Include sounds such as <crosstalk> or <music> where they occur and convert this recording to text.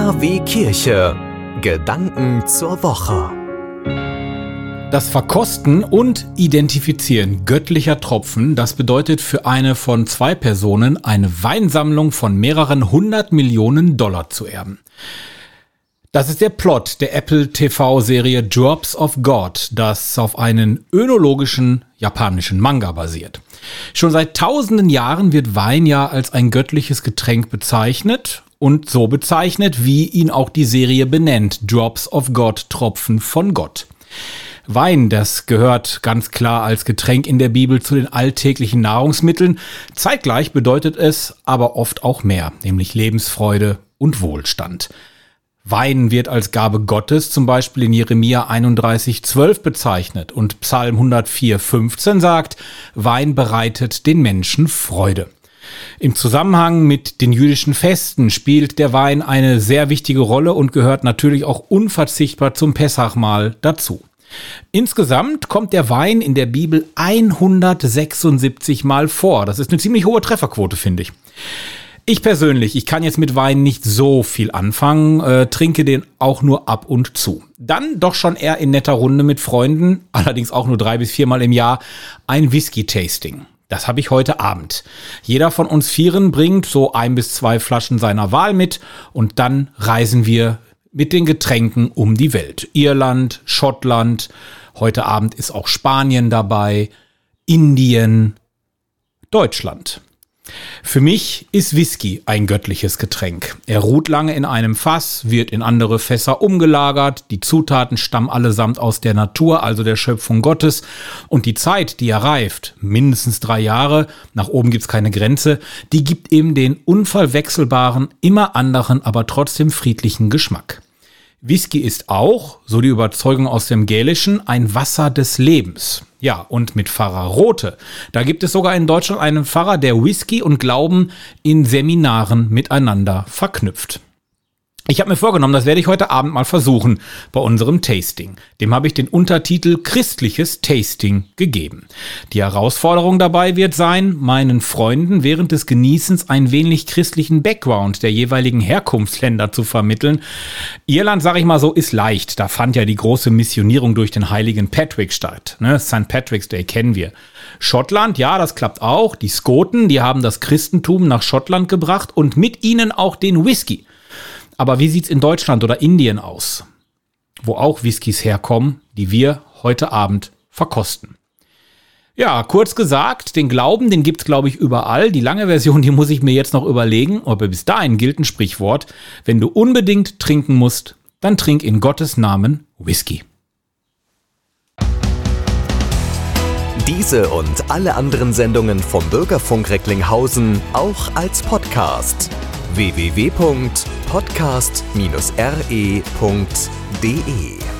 KW Kirche. Gedanken zur Woche. Das Verkosten und Identifizieren göttlicher Tropfen, das bedeutet für eine von zwei Personen eine Weinsammlung von mehreren hundert Millionen Dollar zu erben. Das ist der Plot der Apple TV-Serie Drops of God, das auf einen önologischen japanischen Manga basiert. Schon seit tausenden Jahren wird Wein ja als ein göttliches Getränk bezeichnet und so bezeichnet, wie ihn auch die Serie benennt, Drops of God, Tropfen von Gott. Wein, das gehört ganz klar als Getränk in der Bibel zu den alltäglichen Nahrungsmitteln. Zeitgleich bedeutet es aber oft auch mehr, nämlich Lebensfreude und Wohlstand. Wein wird als Gabe Gottes zum Beispiel in Jeremia 31, 12 bezeichnet und Psalm 104, 15 sagt, Wein bereitet den Menschen Freude. Im Zusammenhang mit den jüdischen Festen spielt der Wein eine sehr wichtige Rolle und gehört natürlich auch unverzichtbar zum Pessachmahl dazu. Insgesamt kommt der Wein in der Bibel 176 Mal vor. Das ist eine ziemlich hohe Trefferquote, finde ich. Ich persönlich, ich kann jetzt mit Wein nicht so viel anfangen, äh, trinke den auch nur ab und zu. Dann doch schon eher in netter Runde mit Freunden, <laughs> allerdings auch nur drei bis viermal im Jahr, ein Whisky-Tasting. Das habe ich heute Abend. Jeder von uns Vieren bringt so ein bis zwei Flaschen seiner Wahl mit und dann reisen wir mit den Getränken um die Welt. Irland, Schottland, heute Abend ist auch Spanien dabei, Indien, Deutschland. Für mich ist Whisky ein göttliches Getränk. Er ruht lange in einem Fass, wird in andere Fässer umgelagert, die Zutaten stammen allesamt aus der Natur, also der Schöpfung Gottes, und die Zeit, die er reift, mindestens drei Jahre, nach oben gibt's keine Grenze, die gibt ihm den unverwechselbaren, immer anderen, aber trotzdem friedlichen Geschmack. Whisky ist auch, so die Überzeugung aus dem Gälischen, ein Wasser des Lebens. Ja, und mit Pfarrer Rote. Da gibt es sogar in Deutschland einen Pfarrer, der Whisky und Glauben in Seminaren miteinander verknüpft. Ich habe mir vorgenommen, das werde ich heute Abend mal versuchen bei unserem Tasting. Dem habe ich den Untertitel Christliches Tasting gegeben. Die Herausforderung dabei wird sein, meinen Freunden während des Genießens ein wenig christlichen Background der jeweiligen Herkunftsländer zu vermitteln. Irland, sage ich mal so, ist leicht. Da fand ja die große Missionierung durch den heiligen Patrick statt. Ne? St. Patrick's Day kennen wir. Schottland, ja, das klappt auch. Die Skoten, die haben das Christentum nach Schottland gebracht und mit ihnen auch den Whisky. Aber wie sieht's in Deutschland oder Indien aus? Wo auch Whiskys herkommen, die wir heute Abend verkosten. Ja, kurz gesagt, den Glauben, den gibt's glaube ich überall. Die lange Version, die muss ich mir jetzt noch überlegen, aber bis dahin gilt ein Sprichwort, wenn du unbedingt trinken musst, dann trink in Gottes Namen Whisky. Diese und alle anderen Sendungen vom Bürgerfunk Recklinghausen auch als Podcast www.podcast-re.de